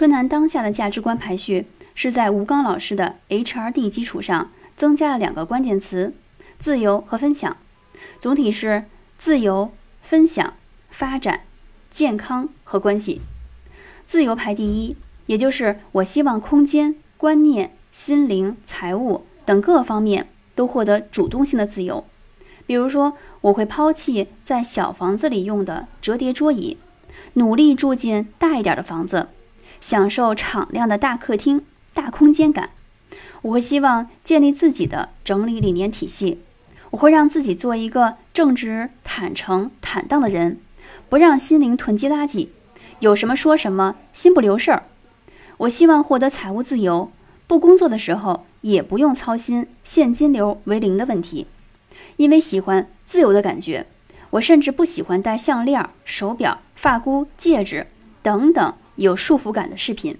春楠当下的价值观排序是在吴刚老师的 HRD 基础上增加了两个关键词：自由和分享。总体是自由、分享、发展、健康和关系。自由排第一，也就是我希望空间、观念、心灵、财务等各方面都获得主动性的自由。比如说，我会抛弃在小房子里用的折叠桌椅，努力住进大一点的房子，享受敞亮的大客厅、大空间感。我会希望建立自己的整理理念体系，我会让自己做一个正直、坦诚、坦荡的人，不让心灵囤积垃圾，有什么说什么，心不留事儿。我希望获得财务自由，不工作的时候也不用操心现金流为零的问题。因为喜欢自由的感觉，我甚至不喜欢戴项链、手表、发箍、戒指等等有束缚感的视频。